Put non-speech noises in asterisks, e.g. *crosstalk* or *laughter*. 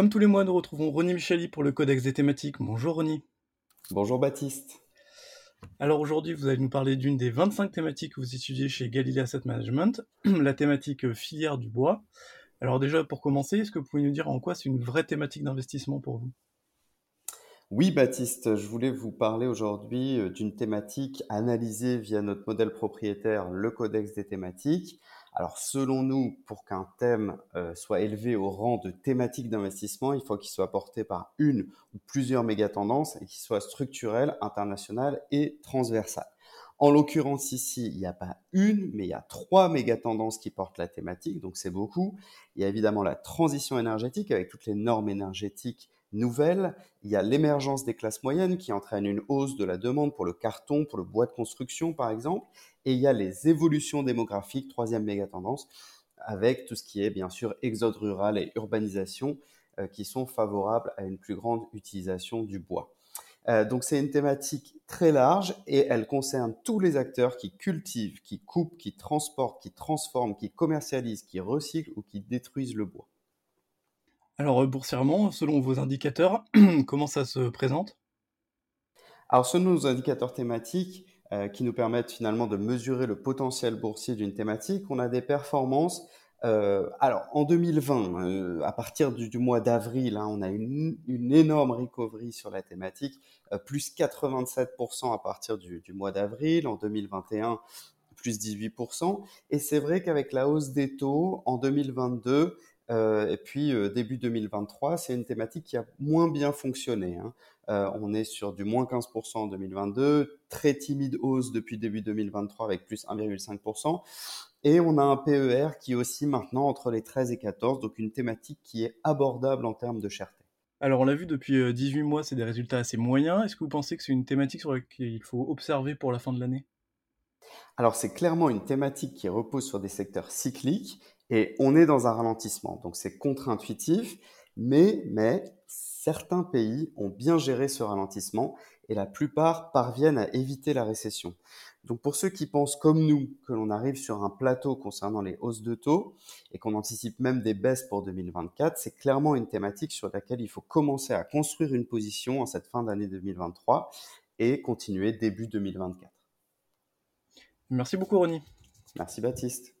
Comme tous les mois, nous retrouvons Ronnie Micheli pour le Codex des thématiques. Bonjour Ronnie. Bonjour Baptiste. Alors aujourd'hui, vous allez nous parler d'une des 25 thématiques que vous étudiez chez Galilea Asset Management, *clears throat* la thématique filière du bois. Alors déjà, pour commencer, est-ce que vous pouvez nous dire en quoi c'est une vraie thématique d'investissement pour vous? Oui Baptiste, je voulais vous parler aujourd'hui euh, d'une thématique analysée via notre modèle propriétaire, le Codex des thématiques. Alors selon nous, pour qu'un thème euh, soit élevé au rang de thématique d'investissement, il faut qu'il soit porté par une ou plusieurs mégatendances et qu'il soit structurel, international et transversal. En l'occurrence ici, il n'y a pas une, mais il y a trois mégatendances qui portent la thématique, donc c'est beaucoup. Il y a évidemment la transition énergétique avec toutes les normes énergétiques nouvelles. Il y a l'émergence des classes moyennes qui entraîne une hausse de la demande pour le carton, pour le bois de construction par exemple. Et il y a les évolutions démographiques, troisième méga tendance, avec tout ce qui est bien sûr exode rural et urbanisation euh, qui sont favorables à une plus grande utilisation du bois. Euh, donc c'est une thématique très large et elle concerne tous les acteurs qui cultivent, qui coupent, qui transportent, qui transforment, qui commercialisent, qui recyclent ou qui détruisent le bois. Alors boursièrement, selon vos indicateurs, *clears throat* comment ça se présente? Alors selon nos indicateurs thématiques, euh, qui nous permettent finalement de mesurer le potentiel boursier d'une thématique. On a des performances. Euh, alors en 2020, euh, à partir du, mois d'avril, hein, on a une, énorme recovery sur la thématique, plus 87% à partir du mois d'avril. En 2021, plus 18%. Et c'est vrai qu'avec la hausse des taux en 2022, euh, et puis euh, début 2023, c'est une thématique qui a moins bien fonctionné. Hein. Euh, on est sur du moins 15% en 2022, très timide hausse depuis début 2023 avec plus 1,5%. Et on a un PER qui oscille maintenant entre les 13 et 14, donc une thématique qui est abordable en termes de cherté. Alors on l'a vu depuis 18 mois, c'est des résultats assez moyens. Est-ce que vous pensez que c'est une thématique sur laquelle il faut observer pour la fin de l'année? Alors c'est clairement une thématique qui repose sur des secteurs cycliques et on est dans un ralentissement, donc c'est contre-intuitif, mais, mais certains pays ont bien géré ce ralentissement et la plupart parviennent à éviter la récession. Donc pour ceux qui pensent comme nous que l'on arrive sur un plateau concernant les hausses de taux et qu'on anticipe même des baisses pour 2024, c'est clairement une thématique sur laquelle il faut commencer à construire une position en cette fin d'année 2023 et continuer début 2024. Merci beaucoup Ronnie. Merci Baptiste.